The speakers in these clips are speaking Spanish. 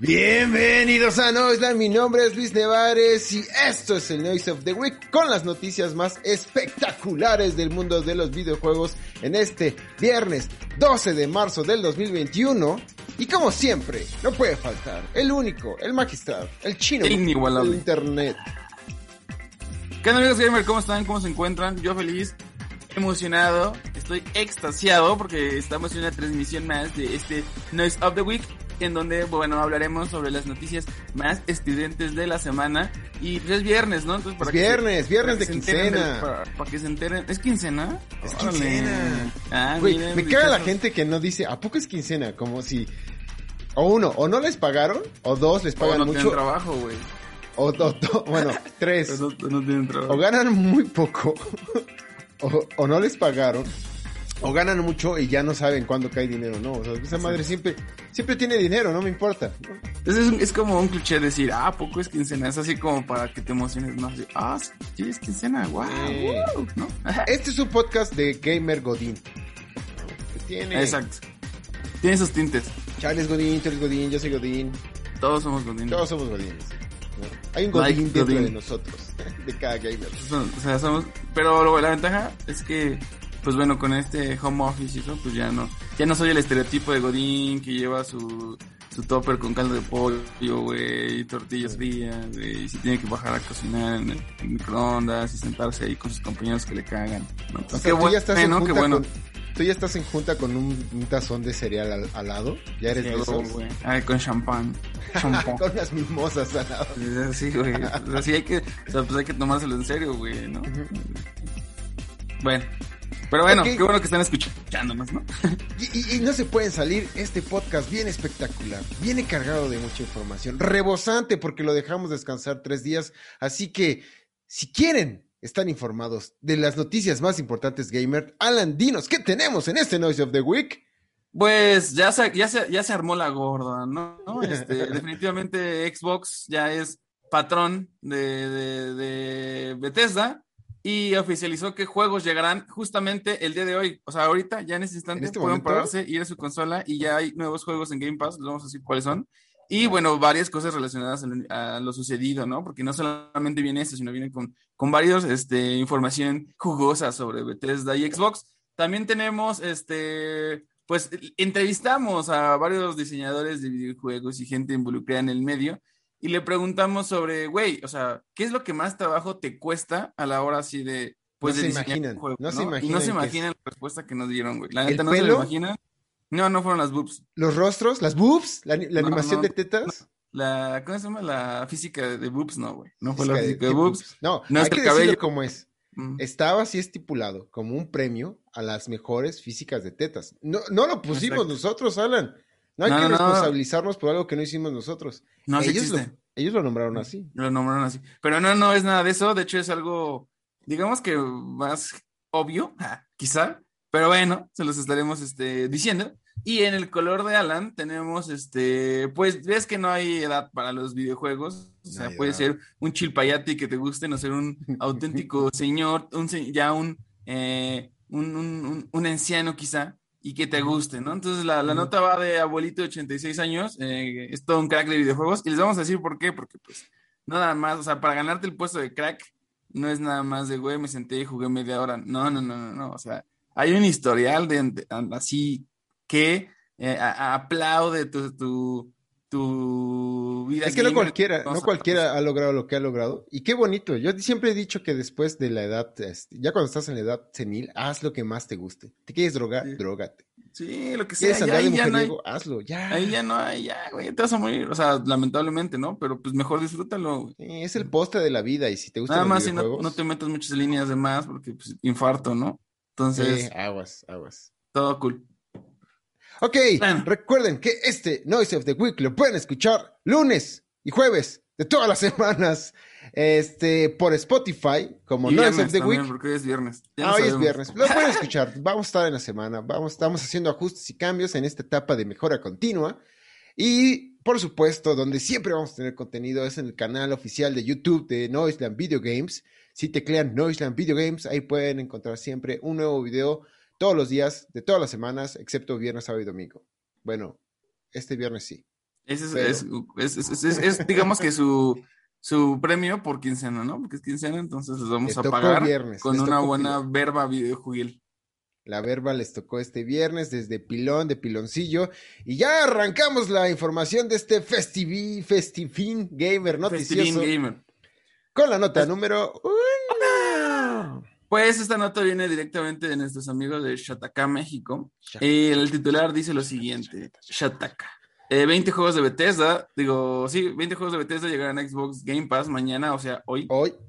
Bienvenidos a Noisland, mi nombre es Luis Nevares y esto es el Noise of the Week con las noticias más espectaculares del mundo de los videojuegos en este viernes 12 de marzo del 2021 y como siempre, no puede faltar el único, el magistral, el chino del internet. ¿Qué onda amigos gamer? ¿Cómo están? ¿Cómo se encuentran? Yo feliz, emocionado, estoy extasiado porque estamos en una transmisión más de este Noise of the Week en donde, bueno, hablaremos sobre las noticias más estridentes de la semana y pues es viernes, ¿no? Entonces, Es que se- viernes, viernes para de que quincena. del- para, para que se enteren. ¿Es quincena? Es Órale. quincena. Ah, Güey, miren, me caga la gente que no dice, ¿a poco es quincena? Como si, o uno, o no les pagaron, o dos, les O pagan no mucho, tienen trabajo, güey. o, o- o- bueno, tres. O no, no tienen trabajo. o ganan muy poco, o, o no les pagaron, o ganan mucho y ya no saben cuándo cae dinero, ¿no? O sea, esa madre siempre, siempre tiene dinero, no me importa. Entonces es, es como un cliché decir, ah, ¿a poco es quincena, es así como para que te emociones más. Ah, sí, es quincena, wow, Eh. ¿no? Este es un podcast de Gamer Godín. Que tiene Exacto. Tiene sus tintes. Charles Godín, Charles Godín, yo soy Godín, Todos somos godines. todos somos Godines. ¿no? Hay un Godín dentro Godín. de nosotros, de cada gamer. O sea, somos... Pero luego la ventaja es que, pues bueno, con este home office y eso, pues ya no... Ya no soy el estereotipo de godín que lleva su... Su topper con caldo de pollo, güey, y tortillas frías, güey, y si tiene que bajar a cocinar en el en microondas y sentarse ahí con sus compañeros que le cagan. ¿no? O Entonces, sea, qué tú ya estás en bueno, qué junta bueno. con, tú ya estás en junta con un, un tazón de cereal al, al lado, ya eres de Sí, esos. güey. Ay, con champán. Champán. con las mimosas al lado. Sí, güey. O sea, sí hay que, o sea, pues hay que tomárselo en serio, güey, ¿no? Bueno. Pero bueno, qué bueno que están escuchándonos, ¿no? Y, y- y no se pueden salir este podcast bien espectacular, viene cargado de mucha información, rebosante porque lo dejamos descansar tres días, así que si quieren estar informados de las noticias más importantes gamer, Alan, dinos, ¿qué tenemos en este Noise of the Week? Pues ya se, ya se, ya se armó la gorda, ¿no? ¿No? Este, definitivamente Xbox ya es patrón de, de, de Bethesda y oficializó que juegos llegarán justamente el día de hoy. O sea, ahorita, ya en este instante, ¿En este pueden momento? pararse, ir a su consola y ya hay nuevos juegos en Game Pass, vamos a decir cuáles son. Y bueno, varias cosas relacionadas a lo, a lo sucedido, ¿no? Porque no solamente viene esto, sino viene con, con varios, este, información jugosa sobre Bethesda y Xbox. También tenemos, este, pues, entrevistamos a varios diseñadores de videojuegos y gente involucrada en el medio y le preguntamos sobre, güey, o sea, ¿qué es lo que más trabajo te cuesta a la hora así de, pues, No de se imaginan, un juego, no se Y no imaginan se imaginan la respuesta que nos dieron, güey. La ¿El neta no se lo imaginan. No, no fueron las boobs. Los rostros, las boobs, la, la No, animación de tetas. La, ¿cómo se llama? La física de, boobs, no, güey. No fue la Física de- física de ¿qué boobs. No, No hay es que el cabello. como es. Mm. Estaba así estipulado como un premio a las mejores físicas de tetas. No, no lo pusimos Exacto. nosotros, Alan. No hay No, que no, no. responsabilizarnos por algo que no hicimos nosotros. No, sí ellos, lo, ellos lo nombraron así. Lo nombraron así. Pero no, no es nada de eso. De hecho, es algo, digamos que más obvio, ah, quizá. Pero bueno, se los estaremos este, diciendo. Y en el color de Alan tenemos, este, pues, ves que no hay edad para los videojuegos. O sea, puede ser un chilpayate que te guste, no ser un auténtico señor, un, ya un, eh, un, un, un- un anciano quizá, y que te guste, ¿no? Entonces la, la nota va de abuelito de 86 años, eh, es todo un crack de videojuegos, y les vamos a decir por qué, porque pues nada más, o sea, para ganarte el puesto de crack, no es nada más de, güey, me senté y jugué media hora. No, no, no, no, no. O sea, hay un historial de, de- así que eh, a- aplaude tu, tu, tu vida. Es que no cualquiera, no cualquiera ha logrado lo que ha logrado. Y qué bonito. Yo siempre he dicho que después de la edad, este, ya cuando estás en la edad senil, haz lo que más te guste. ¿Te quieres drogar? Sí. Drogate. Sí, lo que sea. ¿Quieres andar de no? Hazlo, ya. Ahí ya no hay, ya, güey, te vas a morir. O sea, lamentablemente, ¿no? Pero pues mejor disfrútalo. güey. Eh, Es el postre de la vida y si te gustan Nada más si no, no te metas muchas líneas de más, porque pues infarto, ¿no? Entonces, eh, aguas, aguas. todo cool. Ok, recuerden que este Noise of the Week lo pueden escuchar lunes y jueves de todas las semanas este, por Spotify, como Noise of the Week. Porque hoy es viernes. Ah, hoy es viernes. Lo pueden escuchar. Vamos a estar en la semana. Vamos, estamos haciendo ajustes y cambios en esta etapa de mejora continua. Y por supuesto, donde siempre vamos a tener contenido es en el canal oficial de YouTube de Noiseland Video Games. Si teclean Noiseland Video Games, ahí pueden encontrar siempre un nuevo video todos los días de todas las semanas, excepto viernes, sábado y domingo. Bueno, este viernes sí. Ese es, es, digamos que su, su premio por quincena, ¿no? Porque es quincena, entonces les vamos a pagar con una buena verba videojuegil. La verba les tocó este viernes desde Pilón, de Piloncillo. Y ya arrancamos la información de este Festivi, Festivin Gamer noticioso. Festivin Gamer. Con la nota número uno. Pues esta nota viene directamente de nuestros amigos de Shataka, México. Y el titular dice lo siguiente: Shataka. 20 eh, juegos de Bethesda, digo, sí, 20 juegos de Bethesda llegarán a Xbox Game Pass mañana, o sea, hoy. Hoy.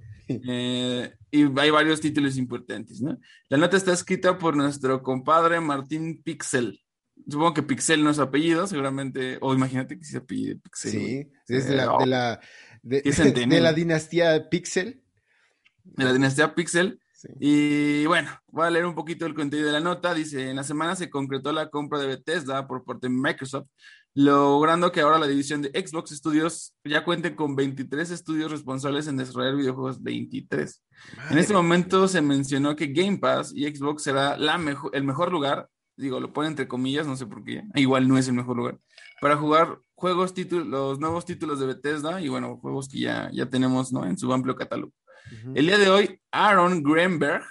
Eh, y hay varios títulos importantes, ¿no? La nota está escrita por nuestro compadre Martín Pixel. Supongo que Pixel no es apellido, seguramente, o imagínate que se apellide Pixel. Sí, es de la, de la, de, la dinastía Pixel. De la dinastía Pixel. Y bueno, voy a leer un poquito el contenido de la nota. Dice, en la semana se concretó la compra de Bethesda por parte de Microsoft, logrando que ahora la división de Xbox Studios ya cuente con 23 estudios responsables en desarrollar videojuegos 23. En este momento se mencionó que Game Pass y Xbox será la el mejor lugar, digo, lo pone entre comillas, no sé por qué, igual no es el mejor lugar, para jugar juegos, títulos, los nuevos títulos de Bethesda y bueno, juegos que ya, ya tenemos ¿no? en su amplio catálogo. El día de hoy, Aaron Greenberg,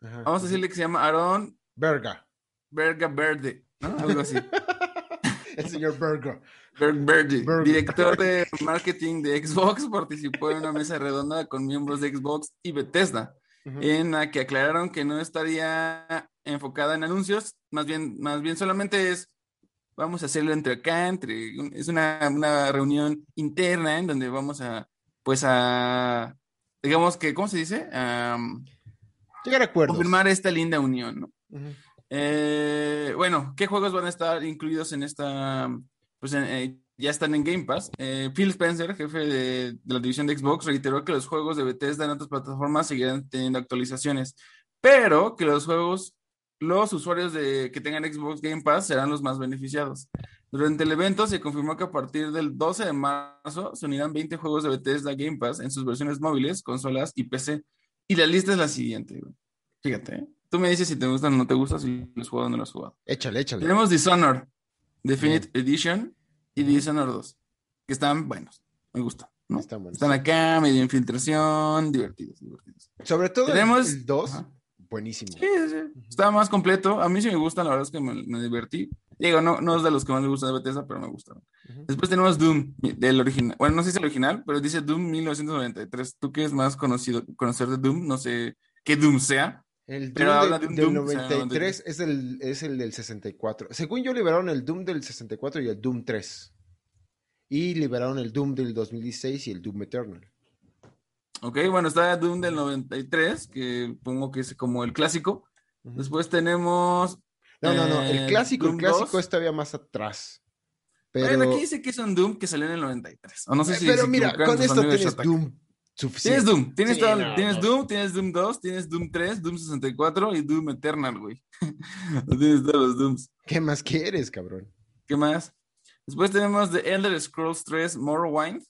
vamos a decirle que se llama Aaron Berga. Berga Verde, ¿no? Algo así. El señor Berga. Berg director de marketing de Xbox, participó en una mesa redonda con miembros de Xbox y Bethesda, en la que aclararon que no estaría enfocada en anuncios, más bien, más bien solamente es vamos a hacerlo entre acá, entre, es una, una reunión interna en donde vamos a, pues a digamos que, ¿cómo se dice? Llegar a acuerdos. Confirmar esta linda unión, ¿no? Eh, bueno, ¿qué juegos van a estar incluidos en esta? Pues eh, ya están en Game Pass. Eh, Phil Spencer, jefe de, la división de Xbox, reiteró que los juegos de Bethesda en otras plataformas seguirán teniendo actualizaciones, pero que los juegos, los usuarios de, que tengan Xbox Game Pass serán los más beneficiados. Durante el evento se confirmó que a partir del 12 de marzo se unirán 20 juegos de Bethesda Game Pass en sus versiones móviles, consolas y PC. Y la lista es la siguiente. Fíjate, ¿eh? tú me dices si te gustan o no te gustan, si los juegos o no los jugado. Échale, échale. Tenemos Dishonored, Definite Edition y Dishonored 2, que están buenos, me gustan. ¿no? Están, buenos. están acá, medio infiltración, divertidos, divertidos. Sobre todo Tenemos, el 2, buenísimo. Sí, sí, está más completo. A mí sí me gustan, la verdad es que me divertí. Digo, no, no es de los que más me gusta de Bethesda, pero me gustaron. Después tenemos Doom, del original. Bueno, no sé si es el original, pero dice Doom 1993. ¿Tú qué es más conocido, conocer de Doom? No sé qué Doom sea. El Doom, del 93 es el, es el del 64. Según yo, liberaron el Doom del 64 y el Doom 3. Y liberaron el Doom del 2016 y el Doom Eternal. Ok, bueno, está Doom del 93, que pongo que es como el clásico. Después tenemos no, no, no. El eh, clásico, el clásico es todavía más atrás. Pero... aquí dice que es un Doom que salió en el 93. O no sé si pero mira, con esto tienes Doom suficiente. Tienes Doom. Tienes, tienes Doom, tienes Doom 2, tienes Doom 3, Doom 64 y Doom Eternal, güey. tienes todos los Dooms. ¿Qué más quieres, cabrón? ¿Qué más? Después tenemos The Elder Scrolls 3 Morrowind.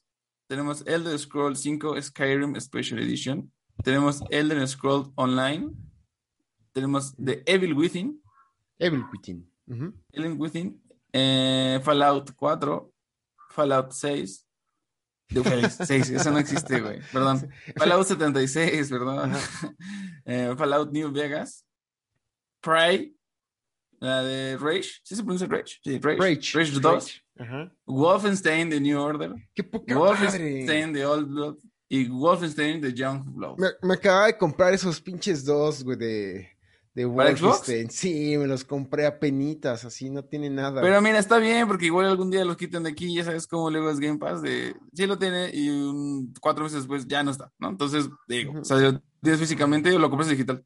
Tenemos Elder Scrolls 5 Skyrim Special Edition. Tenemos Elder Scrolls Online. Tenemos The Evil Within. Evil Within. Evil Within. Eh, Fallout 4. Fallout 6. De 6, eso no existe, güey. Perdón. Fallout 76, perdón. Eh, Fallout New Vegas. Prey. La de Rage. ¿Sí se pronuncia Rage? Sí, Rage. Rage, Rage 2. Wolfenstein The New Order. Qué poca Wolfenstein The Old Blood. Y Wolfenstein The Young Blood. Me, me acababa de comprar esos pinches dos, güey, de de Wolfenstein. Sí, me los compré a penitas, así no tiene nada. Pero mira, está bien, porque igual algún día los quitan de aquí, ya sabes cómo luego es Game Pass, de sí lo tiene y cuatro meses después ya no está, ¿no? Entonces, digo, o sea, tienes físicamente o lo compras digital.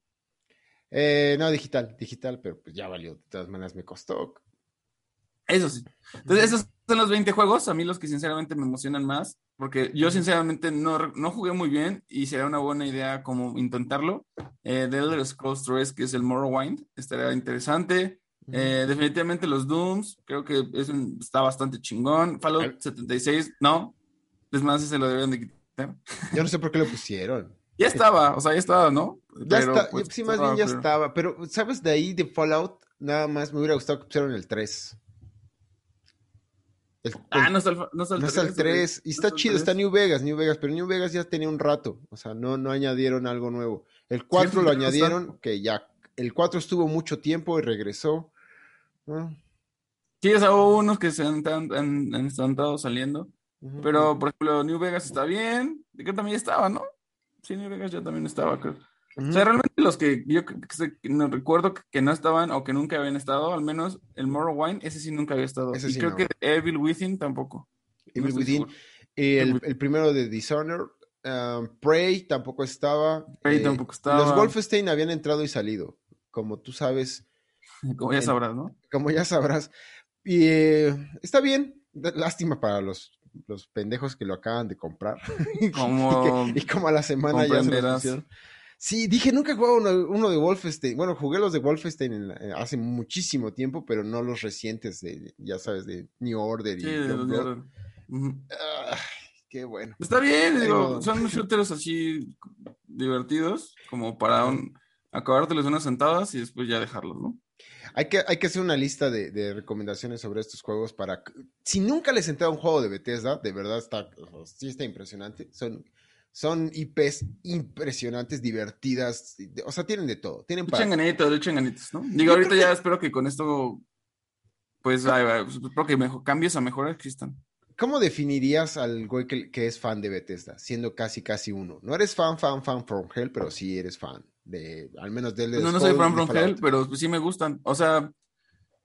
Eh, no, digital, digital, pero pues ya valió. De todas maneras me costó. Eso sí. Entonces, esos son los 20 juegos, a mí los que sinceramente me emocionan más, porque yo sinceramente no, no jugué muy bien y sería una buena idea como intentarlo. Eh, The Elder Scrolls 3, que es el Morrowind, estaría interesante. Eh, definitivamente los Dooms, creo que es un- está bastante chingón. Fallout 76, no. Es más, ese lo deben de quitar. Yo no sé por qué lo pusieron. Ya estaba, o sea, ya estaba, ¿no? Ya Pero, está, pues, sí, más bien ya pero- estaba. Pero, ¿sabes? De ahí, de Fallout, nada más me hubiera gustado que pusieran el 3. El- Ah, no está el, no está el no está el 3. Y está chido, 3. está New Vegas, New Vegas, pero New Vegas ya tenía un rato. O sea, no, no añadieron algo nuevo. El 4 pues, lo añadieron, que ya. El 4 estuvo mucho tiempo y regresó. Ah, Sí, o sea, hubo unos que se han, han, han- han estado saliendo. Pero, por ejemplo, New Vegas está bien. Creo que también estaba, ¿no? Sí, New Vegas ya también estaba, creo. O sea, realmente los que yo que- no recuerdo que, que no estaban o que nunca habían estado, al menos el Morrowind, ese sí nunca había estado. Ese y sí creo no. que Evil Within tampoco. Evil Within. Y el, el primero de Dishonored. um, Prey tampoco estaba. Prey Eh, tampoco estaba. Los Wolfenstein habían entrado y salido. Como tú sabes, Como ya sabrás, ¿no? como ya sabrás. Y eh, está bien. Lástima para los, los pendejos que lo acaban de comprar. Como y, que- y como a la semana ya se pusieron. Sí, dije, nunca he jugado uno, uno de Wolfenstein. Bueno, jugué los de Wolfenstein en eh, hace muchísimo tiempo, pero no los recientes de, ya sabes, de New Order y Sí, de los. New Order. Ah, qué bueno. Está bien, digo, son shooters así divertidos, como para un, acabártelos unas sentadas y después ya dejarlos, ¿no? Hay que, hay que hacer una lista de, de recomendaciones sobre estos juegos para... Si nunca les entrado un juego de Bethesda, de verdad está, sí está impresionante. Son, son IPs impresionantes, divertidas, o sea, tienen de todo. Tienen para... ganitas, le echan ganitas, ¿no? Digo, ahorita ya espero que con esto, pues, ay, ay, pues, espero que mejor, cambios a mejor existan. ¿Cómo definirías al güey que, que es fan de Bethesda, siendo casi casi uno? No eres fan, fan, fan from Hell, pero sí eres fan de, al menos del No, no soy fan from Hell, pero pues, sí me gustan. O sea,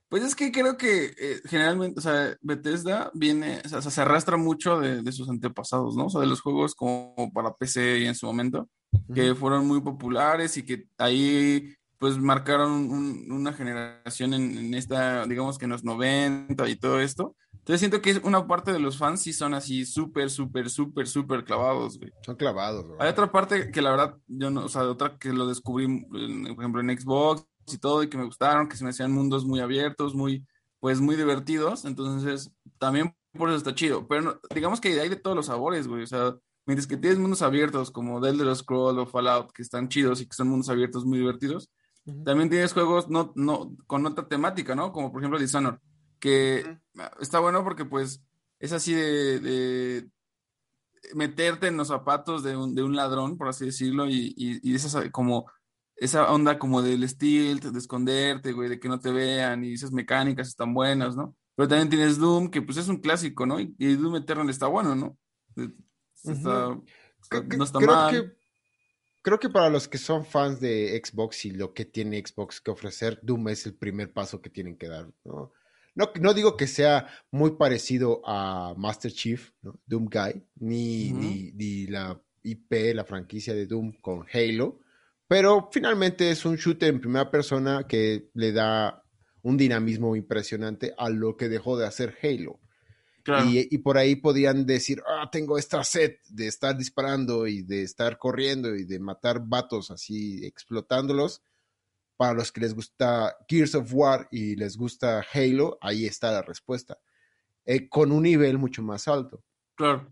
pues es que creo que eh, generalmente, o sea, Bethesda viene, o sea, se arrastra mucho de, de sus antepasados, ¿no? O sea, de los juegos como para PC y en su momento, que fueron muy populares y que ahí pues marcaron un- una generación en, en esta, digamos que en los 90 y todo esto. Entonces siento que una parte de los fans sí son así súper, súper, súper, súper clavados, güey. Son clavados, güey. Hay otra parte que la verdad, yo no, o sea, otra que lo descubrí, por ejemplo, en Xbox y todo, y que me gustaron, que se me hacían mundos muy abiertos, muy, pues muy divertidos. Entonces, también por eso está chido. Pero no- digamos que hay de todos los sabores, güey. O sea, mientras que tienes mundos abiertos como The Elder Scroll o Fallout, que están chidos y que son mundos abiertos muy divertidos, Ujú. también tienes juegos no, no, con otra temática, ¿no? Como por ejemplo Dishonored, que está bueno porque pues es así de, de meterte en los zapatos de un, de un ladrón, por así decirlo, y, y, y esa como esa onda como del stealth, de esconderte, güey, de que no te vean, y esas mecánicas están buenas, ¿no? Pero también tienes Doom, que pues es un clásico, ¿no? Y, y Doom Eternal está bueno, ¿no? Está- está- Cre- no está creo mal. que creo que para los que son fans de Xbox y lo que tiene Xbox que ofrecer, Doom es el primer paso que tienen que dar, ¿no? No, no digo que sea muy parecido a Master Chief, ¿no? Doom Guy, ni, ni, ni la IP, la franquicia de Doom con Halo, pero finalmente es un shooter en primera persona que le da un dinamismo impresionante a lo que dejó de hacer Halo. Claro. Y, y por ahí podían decir, ah, tengo esta set de estar disparando y de estar corriendo y de matar vatos así, explotándolos. Para los que les gusta Gears of War y les gusta Halo, ahí está la respuesta. Eh, con un nivel mucho más alto. Claro.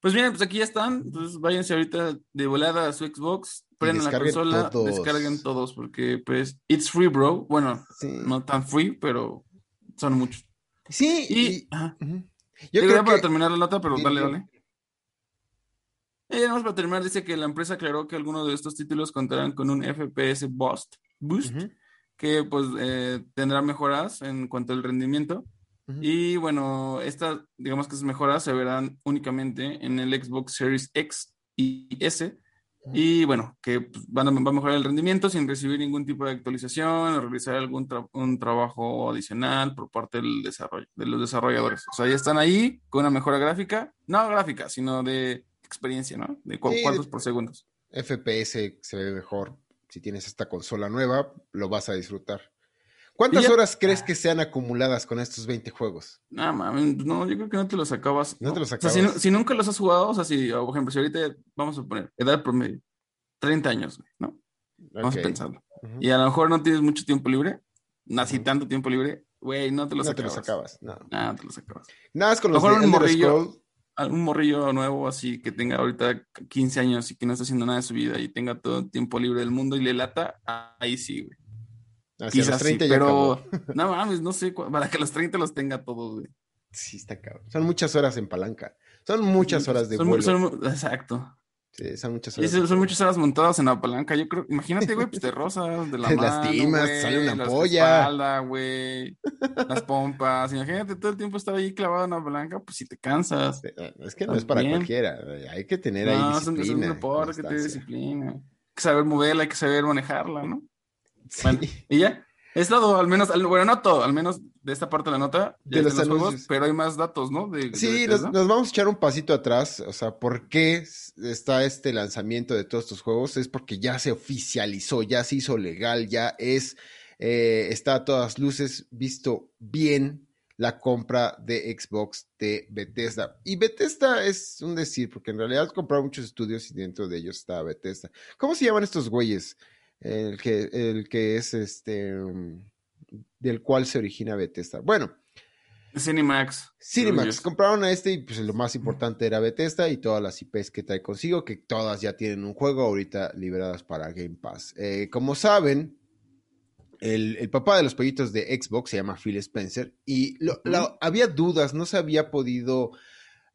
Pues bien, pues aquí ya están. Entonces váyanse ahorita de volada a su Xbox, prendan la consola, todos. descarguen todos, porque pues it's free, bro. Bueno, Sí, no tan free, pero son muchos. sí Y, y- ajá. Yo yo creo para terminar la nota, pero dale, dale. Y nada más para terminar, dice que la empresa aclaró que algunos de estos títulos contarán con un FPS boost, boost que pues eh, tendrá mejoras en cuanto al rendimiento. Y bueno, estas, digamos que esas mejoras se verán únicamente en el Xbox Series X y S. Y bueno, que pues, van a, va a mejorar el rendimiento sin recibir ningún tipo de actualización o realizar algún tra- un trabajo adicional por parte del desarrollo, de los desarrolladores. O sea, ya están ahí con una mejora gráfica, no gráfica, sino de experiencia, ¿no? De cu- Sí, cuadros por segundos. FPS se ve mejor. Si tienes esta consola nueva, lo vas a disfrutar. ¿Cuántas horas crees que sean acumuladas con estos 20 juegos? No, mames, no, yo creo que no te los acabas. No, te los acabas. O sea, si, nunca los has jugado, o sea, si, por ejemplo, si ahorita vamos a poner edad promedio, 30 años, ¿no? Vamos a pensarlo. Y a lo mejor no tienes mucho tiempo libre, así tanto tiempo libre, güey, no te los no acabas. te los acabas, no. No, te los acabas. Nada es con los de Elder morrillo, Algún morrillo nuevo así que tenga ahorita 15 años y que no está haciendo nada de su vida y tenga todo el tiempo libre del mundo y le lata, ahí sí, güey. Hacia Quizás los 30 sí, ya pero acabó. no mames, no sé, para que los 30 los tenga todos, güey. Sí, está cabrón. Son muchas horas en palanca. Son muchas horas de Son- vuelo. son- exacto. Sí, son muchas Sí, horas. son, muchas horas montadas en la palanca. Yo creo, imagínate, güey, pues te rozas de la Te mano, lastimas, güey, sale una la ampolla. espalda, güey, las pompas. Imagínate todo el tiempo estar ahí clavado en la palanca, pues si te cansas. Es que no es para cualquiera. Hay que tener ahí No, es un, es un disciplina. deporte que tiene disciplina. Hay que saber moverla, hay que saber manejarla, ¿no? Sí. Bueno, y ya. Es todo, al menos, bueno, no todo, al menos de esta parte de la nota, De los juegos, pero hay más datos, ¿no? De, de Sí, nos, vamos a echar un pasito atrás. O sea, ¿por qué está este lanzamiento de todos estos juegos? Es porque ya se oficializó, ya se hizo legal, ya es, eh, está a todas luces visto bien la compra de Xbox de Bethesda. Y Bethesda es un decir, porque en realidad compraron muchos estudios y dentro de ellos está Bethesda. ¿Cómo se llaman estos güeyes? El que, el que es este, um, del cual se origina Bethesda. Bueno. Cinemax. Cinemax, compraron a este y pues lo más importante era Bethesda y todas las IPs que trae consigo, que todas ya tienen un juego ahorita liberadas para Game Pass. Eh, como saben, el, el papá de los pollitos de Xbox se llama Phil Spencer y lo- había dudas, no se había podido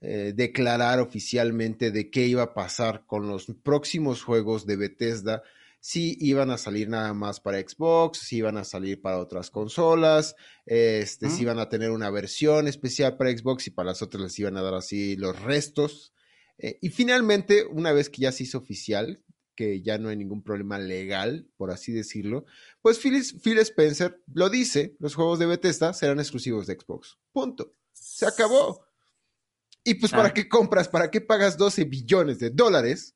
eh, declarar oficialmente de qué iba a pasar con los próximos juegos de Bethesda, si iban a salir nada más para Xbox, si iban a salir para otras consolas, este, si iban a tener una versión especial para Xbox y para las otras les iban a dar así los restos. Eh, y finalmente, una vez que ya se hizo oficial, que ya no hay ningún problema legal, por así decirlo, pues Phil, Phil Spencer lo dice, los juegos de Bethesda serán exclusivos de Xbox. Punto. Se acabó. Y pues, ¿para Ah. qué compras? ¿Para qué pagas 12 billones de dólares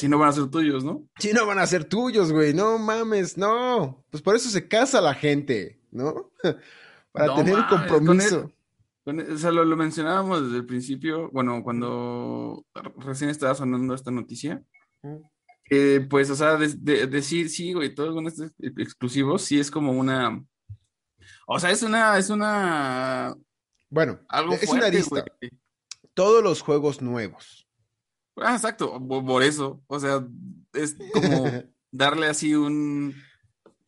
Si no van a ser tuyos, ¿no? si no van a ser tuyos, güey? No mames, no. Pues por eso se casa la gente, ¿no? Para No tener mames, con compromiso. Con- O sea, lo, lo mencionábamos desde el principio, bueno, cuando recién estaba sonando esta noticia. Eh, pues, o sea, de- de- decir sí, güey, todos con estos exclusivos, sí es como una. O sea, es una, es una. Bueno, Algo es una lista. güey. Todos los juegos nuevos. Ah, exacto, por, eso. O sea, es como darle así un.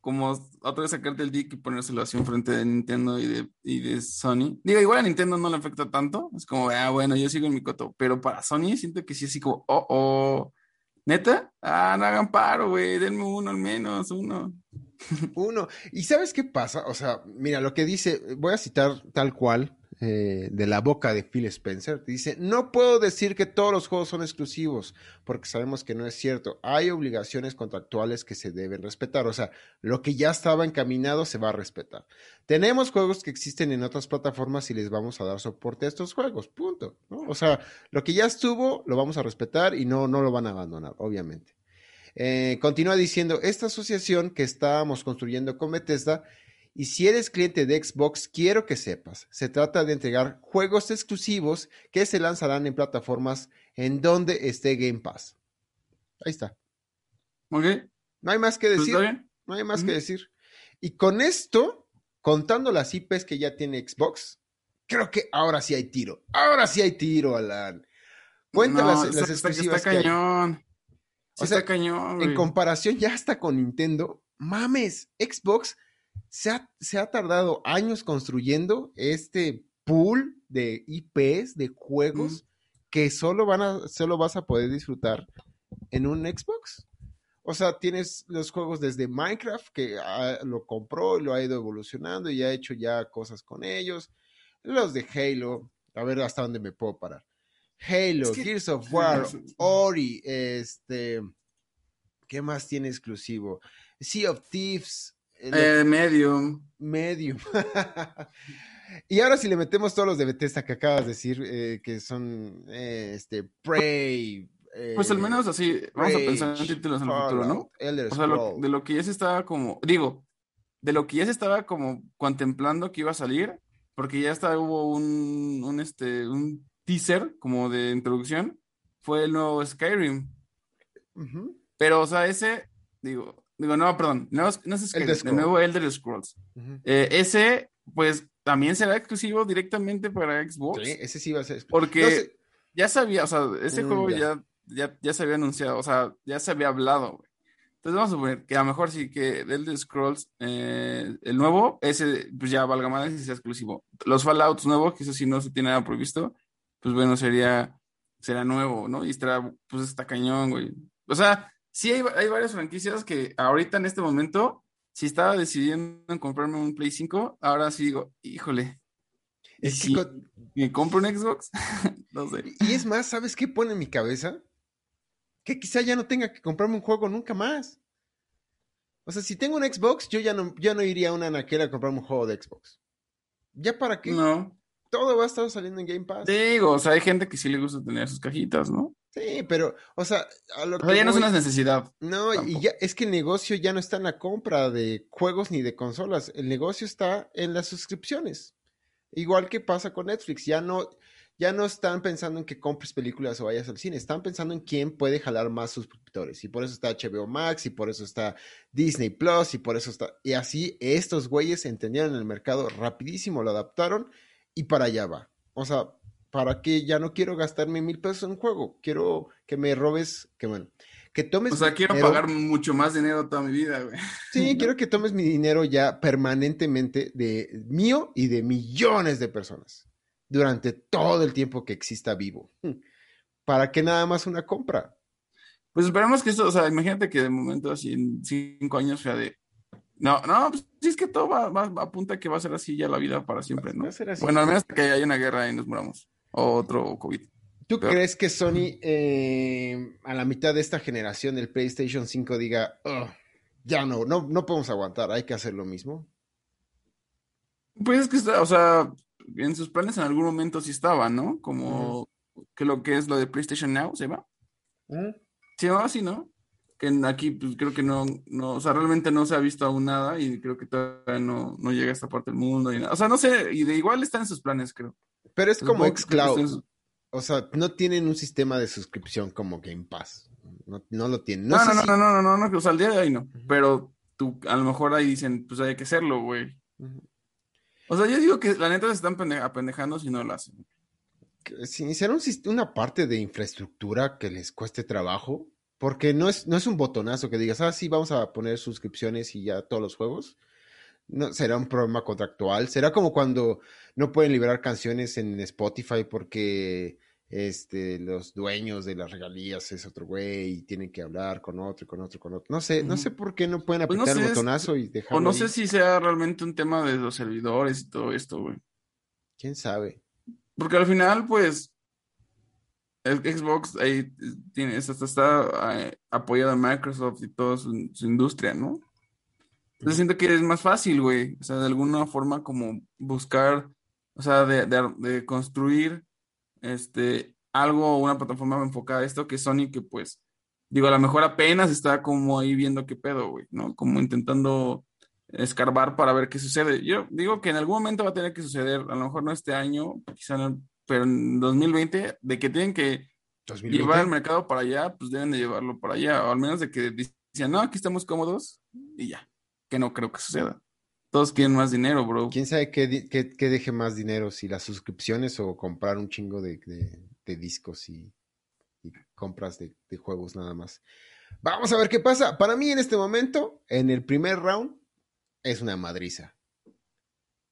Como otra vez sacarte el dick y ponérselo así enfrente de Nintendo y de, y de Sony. Digo, igual a Nintendo no le afecta tanto. Es como, ah, bueno, yo sigo en mi coto. Pero para Sony siento que sí, así como, oh, oh. ¿Neta? Ah, no hagan paro, güey. Denme uno al menos, uno. Uno. ¿Y sabes qué pasa? O sea, mira, lo que dice, voy a citar tal cual eh, de la boca de Phil Spencer. Dice, no puedo decir que todos los juegos son exclusivos, porque sabemos que no es cierto. Hay obligaciones contractuales que se deben respetar. O sea, lo que ya estaba encaminado se va a respetar. Tenemos juegos que existen en otras plataformas y les vamos a dar soporte a estos juegos. Punto. O sea, lo que ya estuvo, lo vamos a respetar y no, no lo van a abandonar, obviamente. Eh, continúa diciendo, esta asociación que estábamos construyendo con Bethesda, y si eres cliente de Xbox, quiero que sepas, se trata de entregar juegos exclusivos que se lanzarán en plataformas en donde esté Game Pass. Ahí está. ¿Ok? No hay más que Pues, decir. No hay más que decir. Y con esto, contando las IPs que ya tiene Xbox, creo que ahora sí hay tiro. Ahora sí hay tiro, Alan. Cuenta No, las, las está- exclusivas Está que hay. cañón. O sea, está cañón, En comparación ya hasta con Nintendo, mames, Xbox se ha, se ha tardado años construyendo este pool de IPs, de juegos, que solo, van a, solo vas a poder disfrutar en un Xbox. O sea, tienes los juegos desde Minecraft, que ah, lo compró y lo ha ido evolucionando y ha hecho ya cosas con ellos. Los de Halo, a ver hasta dónde me puedo parar. Halo, Es que- Gears of War, Ori, este... ¿Qué más tiene exclusivo? Sea of Thieves, eh, lo- Eh, Medium. Medium. y ahora si le metemos todos los de Bethesda que acabas de decir, eh, que son eh, este Prey, Pues al eh, menos así, vamos a pensar en títulos en el futuro, ¿no? Elder O sea, lo- de lo que ya se estaba como, digo, de lo que ya se estaba como contemplando que iba a salir, porque ya hasta hubo un, un, este, un teaser como de introducción, fue el nuevo Skyrim. Pero, o sea, ese, digo, digo, no, perdón, no, no es Skyrim, el Scrolls. nuevo Elder Scrolls. ujú. Eh, ese, pues, también será exclusivo directamente para Xbox, Sí, ese sí va a ser. porque No ya sabía, o sea, ese Mm, juego ya. ya. Ya, ya se había anunciado, o sea, ya se había hablado, güey. Entonces vamos a suponer que a lo mejor sí que Elder Scrolls, eh, el nuevo, ese pues ya valga más y sea exclusivo. Los Fallouts nuevos, que eso sí no se tiene nada previsto, pues bueno, sería, será nuevo, ¿no? Y estará, pues está cañón, güey. O sea, sí hay, hay varias franquicias que ahorita en este momento, si estaba decidiendo en comprarme un Play 5, ahora sí digo, híjole, ¿y es que si con- me compro un Xbox? No sé. Y es más, ¿sabes qué pone en mi cabeza? Que quizá ya no tenga que comprarme un juego nunca más. O sea, si tengo un Xbox, yo ya no, ya no iría a una anaquera a comprarme un juego de Xbox. ¿Ya para qué? No. Todo va a estar saliendo en Game Pass. Digo, o sea, hay gente que sí le gusta tener sus cajitas, ¿no? Sí, pero, o sea, a lo O que ya no es una necesidad. No, y ya es que el negocio ya no está en la compra de juegos ni de consolas. El negocio está en las suscripciones. Igual que pasa con Netflix. Ya no, ya no están pensando en que compres películas o vayas al cine. Están pensando en quién puede jalar más suscriptores. Y por eso está HBO Max, y por eso está Disney Plus, y por eso está. Y así estos güeyes entendieron el mercado rapidísimo, lo adaptaron y para allá va. O sea, ¿para qué ya no quiero gastarme mil pesos en juego? Quiero que me robes, que bueno, que tomes O sea, quiero dinero. pagar mucho más dinero toda mi vida, güey. Sí, quiero que tomes mi dinero ya permanentemente de mío y de millones de personas durante todo el tiempo que exista vivo. ¿Para qué nada más una compra? Pues esperemos que esto, o sea, imagínate que de momento así en cinco años sea de. No, no, pues sí es que todo va, va, apunta a que va a ser así ya la vida para siempre, ¿no? Va a ser así. Bueno, al menos que haya una guerra y nos muramos. O otro COVID. ¿Tú Pero- crees que Sony eh, a la mitad de esta generación del PlayStation 5 diga, "Ugh, ya no, no, no podemos aguantar, hay que hacer lo mismo? Pues es que está, o sea, en sus planes en algún momento sí estaba, ¿no? Como que lo que es lo de PlayStation Now, ¿se va? Se llamaba así, ¿no? Que aquí pues creo que no, no, o sea, realmente no se ha visto aún nada y creo que todavía no, no llega a esta parte del mundo y nada. O sea, no sé, y de igual están en sus planes, creo. Pero es como están en xCloud. sus- O sea, no tienen un sistema de suscripción como Game Pass. No, no lo tienen. No, No, sé no, no, si- no, no, no, no, no, o sea, al día de hoy no. Pero tú, a lo mejor ahí dicen, pues hay que hacerlo, güey. O sea, yo digo que la neta se están pende- apendejando si no lo hacen. si sist- una parte de infraestructura que les cueste trabajo, porque no es, no es un botonazo que digas, ah, sí, vamos a poner suscripciones y ya todos los juegos. No, será un problema contractual. Será como cuando no pueden liberar canciones en Spotify porque este, los dueños de las regalías es otro güey y tienen que hablar con otro y con otro y con otro. No sé, no sé por qué no pueden Pues no apretar el botonazo y O dejarlo no ahí. sé si sea realmente un tema de los servidores y todo esto, güey. ¿Quién sabe? Porque al final, pues, el Xbox ahí tiene, está, está, eh, apoyado a Microsoft y toda su, su industria, ¿no? Entonces siento que es más fácil, güey. O sea, de alguna forma como buscar, o sea, de, de- de construir este algo, una plataforma enfocada a esto que Sony, que pues, digo, a lo mejor apenas está como ahí viendo qué pedo, güey, ¿no? Como intentando escarbar para ver qué sucede. Yo digo que en algún momento va a tener que suceder, a lo mejor no este año, quizá no- pero en 2020, de que tienen que 2020. llevar el mercado para allá, pues deben de llevarlo para allá, o al menos de que dicen, no, aquí estamos cómodos y ya, que no creo que suceda. Todos quieren más dinero, bro. ¿Quién sabe qué, qué- qué deje más dinero? Si las suscripciones o comprar un chingo de, de- de discos y, y compras de, de juegos nada más. Vamos a ver qué pasa. Para mí en este momento, en el primer round, es una madriza.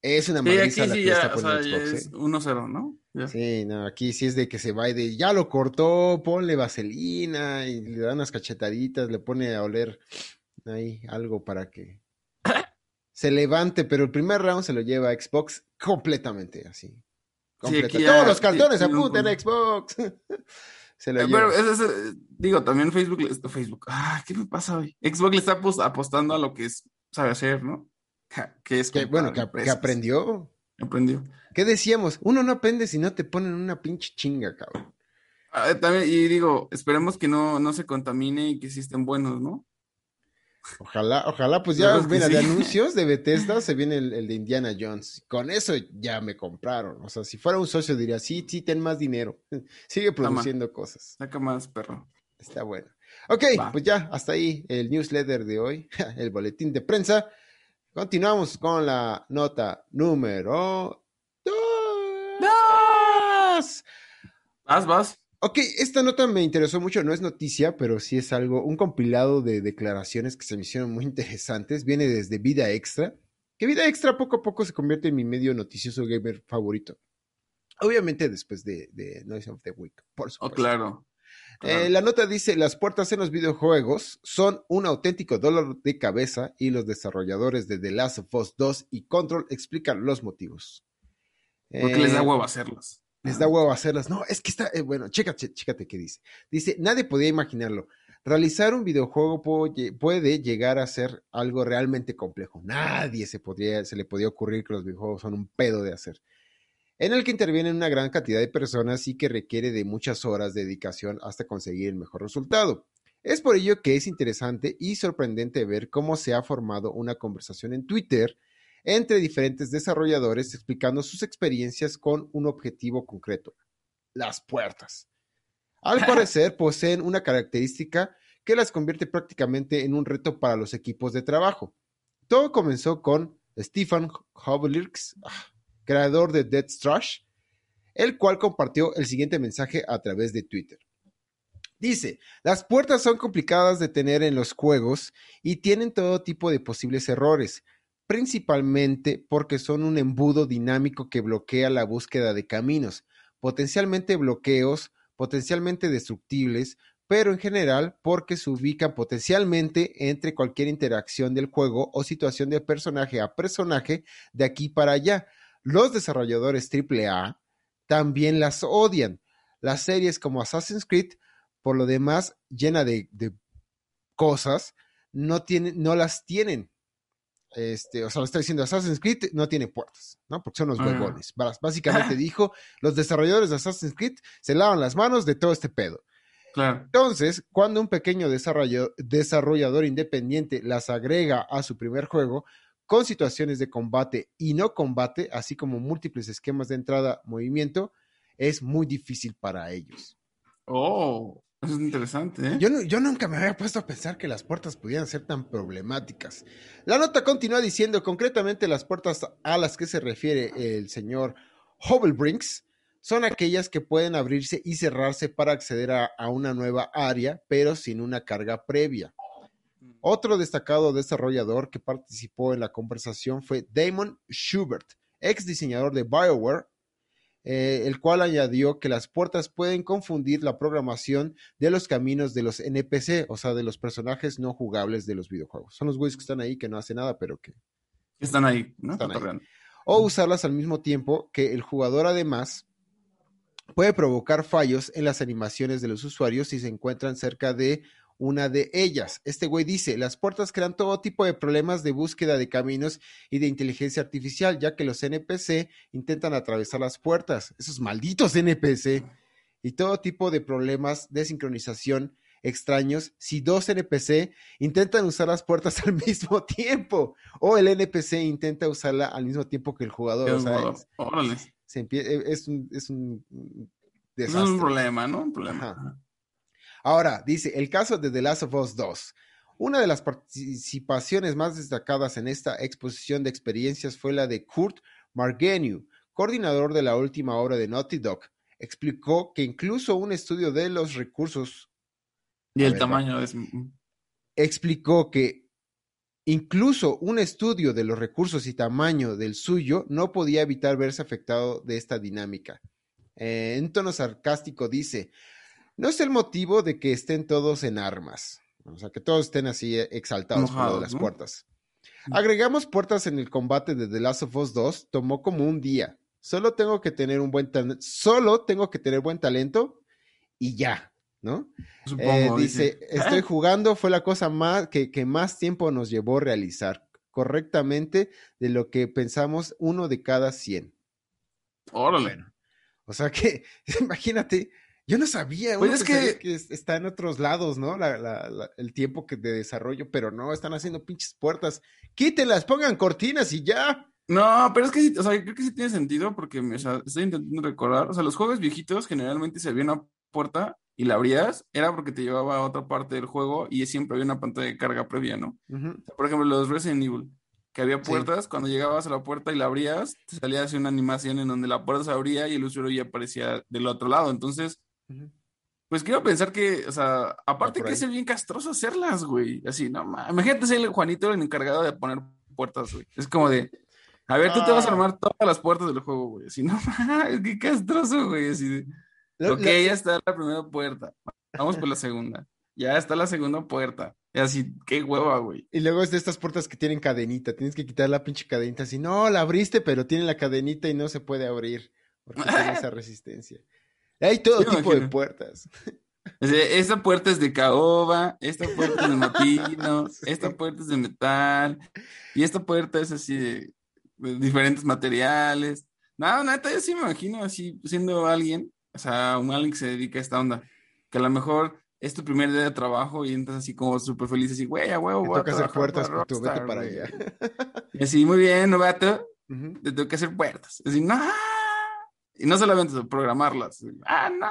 Es una Sí, madriza aquí la sí que ya, está o sea, poniendo ya Xbox. es ¿eh? 1-0, ¿no? Ya. Sí, no, aquí sí es de que se va y de ya lo cortó, ponle vaselina y le da unas cachetaditas, le pone a oler ahí algo para que se levante, pero el primer round se lo lleva a Xbox completamente así. Completa. aquí ya- Todos los cartones sí, sí, apuntan a Xbox. se lo Eh, lleva. Pero es, es- digo, también Facebook, Facebook, ah, ¿qué me pasa hoy? Xbox le está apos- apostando a lo que es, sabe hacer, ¿no? Ja, Que es que, bueno, que, aprendió. Aprendió. ¿Qué decíamos? Uno no aprende si no te ponen una pinche chinga, cabrón. Ah, también, y digo, esperemos que no, no se contamine y que sí estén buenos, ¿no? Ojalá, ojalá, pues ya, mira, de anuncios de Bethesda se viene el, de Indiana Jones. Con eso ya me compraron. O sea, si fuera un socio diría, sí, sí, ten más dinero. Sigue produciendo cosas. Saca más, perro. Está bueno. Ok, pues ya, hasta ahí el newsletter de hoy, el boletín de prensa. Continuamos con la nota número dos. Vas, vas. Ok, esta nota me interesó mucho, no es noticia, pero sí es algo, un compilado de declaraciones que se me hicieron muy interesantes. Viene desde Vida Extra, que Vida Extra poco a poco se convierte en mi medio noticioso gamer favorito. Obviamente después de, Noise of the Week, por oh, supuesto. Oh, claro. Eh, la nota dice, las puertas en los videojuegos son un auténtico dolor de cabeza y los desarrolladores de The Last of Us 2 y Control explican los motivos. Porque les da eh, huevo hacerlas les da huevo hacerlas. No, es que está, eh, bueno, chécate, chécate qué dice. Dice, nadie podía imaginarlo. Realizar un videojuego puede, llegar a ser algo realmente complejo. Nadie se, podría, se le podía ocurrir que los videojuegos son un pedo de hacer. En el que intervienen una gran cantidad de personas y que requiere de muchas horas de dedicación hasta conseguir el mejor resultado. Es por ello que es interesante y sorprendente ver cómo se ha formado una conversación en Twitter entre diferentes desarrolladores explicando sus experiencias con un objetivo concreto, las puertas. Al parecer poseen una característica que las convierte prácticamente en un reto para los equipos de trabajo. Todo comenzó con Stephen Hovelirks, ah, creador de Dead Trash, el cual compartió el siguiente mensaje a través de Twitter. Dice, las puertas son complicadas de tener en los juegos y tienen todo tipo de posibles errores, principalmente porque son un embudo dinámico que bloquea la búsqueda de caminos, potencialmente bloqueos, potencialmente destructibles, pero en general porque se ubican potencialmente entre cualquier interacción del juego o situación de personaje a personaje de aquí para allá. Los desarrolladores AAA también las odian. Las series como Assassin's Creed, por lo demás, llena de, cosas, no, tienen, no las tienen este, o sea, lo está diciendo Assassin's Creed no tiene puertas, ¿no? Porque son los huevones. Básicamente dijo, los desarrolladores de Assassin's Creed se lavan las manos de todo este pedo. Claro. Entonces, cuando un pequeño desarrollador independiente las agrega a su primer juego, con situaciones de combate y no combate, así como múltiples esquemas de entrada-movimiento, es muy difícil para ellos. Oh. Eso es interesante, ¿eh? Yo, yo, nunca me había puesto a pensar que las puertas pudieran ser tan problemáticas. La nota continúa diciendo, concretamente las puertas a las que se refiere el señor Hobblebrinks son aquellas que pueden abrirse y cerrarse para acceder a, a una nueva área, pero sin una carga previa. Otro destacado desarrollador que participó en la conversación fue Damon Schubert, ex diseñador de BioWare eh, el cual añadió que las puertas pueden confundir la programación de los caminos de los NPC, o sea, de los personajes no jugables de los videojuegos. Son los güeyes que están ahí que no hacen nada, pero que... Están ahí, ¿no? O usarlas al mismo tiempo que el jugador además puede provocar fallos en las animaciones de los usuarios si se encuentran cerca de una de ellas. Este güey dice, las puertas crean todo tipo de problemas de búsqueda de caminos y de inteligencia artificial, ya que los NPC intentan atravesar las puertas, esos malditos NPC, y todo tipo de problemas de sincronización extraños si dos NPC intentan usar las puertas al mismo tiempo o el NPC intenta usarla al mismo tiempo que el jugador. es, un, es un Es un problema, ¿no? Un problema. Ahora, dice, el caso de The Last of Us 2. Una de las participaciones más destacadas en esta exposición de experiencias fue la de Kurt Margenu, coordinador de la última obra de Naughty Dog. Explicó que incluso un estudio de los recursos... Y el tamaño es... Explicó que incluso un estudio de los recursos y tamaño del suyo no podía evitar verse afectado de esta dinámica. Eh, en tono sarcástico dice, no es el motivo de que estén todos en armas, o sea, que todos estén así eh, exaltados por lo de las puertas. Agregamos puertas en el combate de The Last of Us 2, tomó como un día. Solo tengo que tener un buen talento, solo tengo que tener buen talento y ya, ¿no? Eh, dice, estoy jugando, fue la cosa más que, que más tiempo nos llevó a realizar correctamente de lo que pensamos uno de cada 100. Órale. o sea que, imagínate, Yo no sabía, Pues uno es que- que es- está en otros lados, ¿no? La- la- la- el tiempo que de desarrollo, pero no, están haciendo pinches puertas. Quítenlas, pongan cortinas y ya. No, pero es que sí, o sea, creo que sí tiene sentido porque me, o sea, estoy intentando recordar, o sea, los juegos viejitos generalmente si había una puerta y la abrías, era porque te llevaba a otra parte del juego y siempre había una pantalla de carga previa, ¿no? Ujú. O sea, por ejemplo, los Resident Evil, que había Sí. puertas, cuando llegabas a la puerta y la abrías, te salía así una animación en donde la puerta se abría y el usuario ya aparecía del otro lado. Entonces. Pues quiero pensar que, o sea, aparte que es bien castroso hacerlas, güey. Así, no, ma- imagínate ser el Juanito el encargado de poner puertas, güey. Es como de, a ver, tú te vas a Ah. armar todas las puertas del juego, güey. Así, no, mames, qué castroso, güey. Así de, Lo- ok, lo- ya está la primera puerta. Vamos por la segunda. Ya está la segunda puerta. Y así, qué hueva, güey. Y luego es de estas puertas que tienen cadenita. Tienes que quitar la pinche cadenita. Así, no, la abriste, pero tiene la cadenita y no se puede abrir. Porque tiene esa resistencia. Hay todo tipo de imagino. puertas. O sea, esta puerta es de caoba, esta puerta es de matino, esta puerta es de metal, y esta puerta es así de, de diferentes materiales. No, neta, yo sí me imagino así siendo alguien, o sea, un alguien que se dedica a esta onda, que a lo mejor es tu primer día de trabajo y entras así como súper feliz, así, güey, a huevo, Te voy a toca hacer puertas, para puto, vete para güey". allá. Y así, muy bien, novato, Ujú. te tengo que hacer puertas. Así, no. Y no solamente eso, programarlas. Ah, no.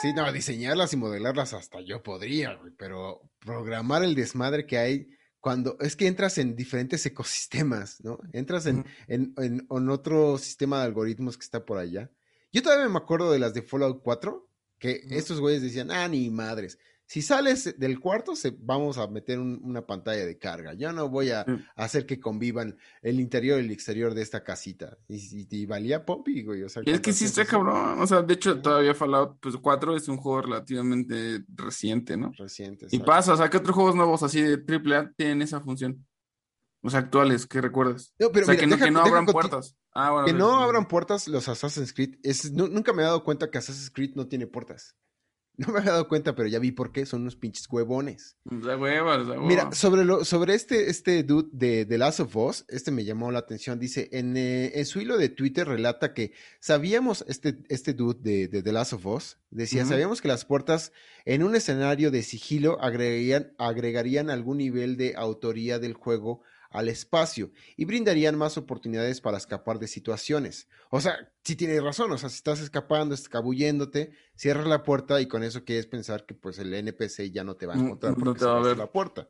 Sí, no, diseñarlas y modelarlas hasta yo podría, güey, pero programar el desmadre que hay cuando es que entras en diferentes ecosistemas, ¿no? Entras en, en, en- en otro sistema de algoritmos que está por allá. Yo todavía me acuerdo de las de Fallout 4, que estos güeyes decían, ah, ni madres. Si sales del cuarto, se, vamos a meter un- una pantalla de carga. Yo no voy a, a hacer que convivan el interior y el exterior de esta casita. Y, y- y valía Pompi, güey. O sea, es que ¿cuántas sí está cabrón. O sea, de hecho, todavía Fallout pues, 4 es un juego relativamente reciente, ¿no? Recientes. Y pasa, o sea, ¿qué otros juegos nuevos así de AAA tienen esa función? Sea, actuales, que recuerdas. No, pero o sea, mira, que no, deja- que no abran puertas. Ah, bueno, Que no abran puertas los Assassin's Creed. Es, nu- nunca me he dado cuenta que Assassin's Creed no tiene puertas. No me había dado cuenta, pero ya vi por qué. Son unos pinches huevones. Mira, sobre, lo, sobre este, este dude de The Last of Us, este me llamó la atención. Dice, en, eh, en su hilo de Twitter relata que sabíamos, este, este dude de, de The Last of Us, decía, sabíamos que las puertas en un escenario de sigilo agregarían, agregarían algún nivel de autoría del juego al espacio y brindarían más oportunidades para escapar de situaciones. O sea, sí tienes razón, o sea, si estás escapando, escabulléndote, cierras la puerta y con eso quieres pensar que pues el NPC ya no te va a No- encontrar no porque te va a ver. la puerta.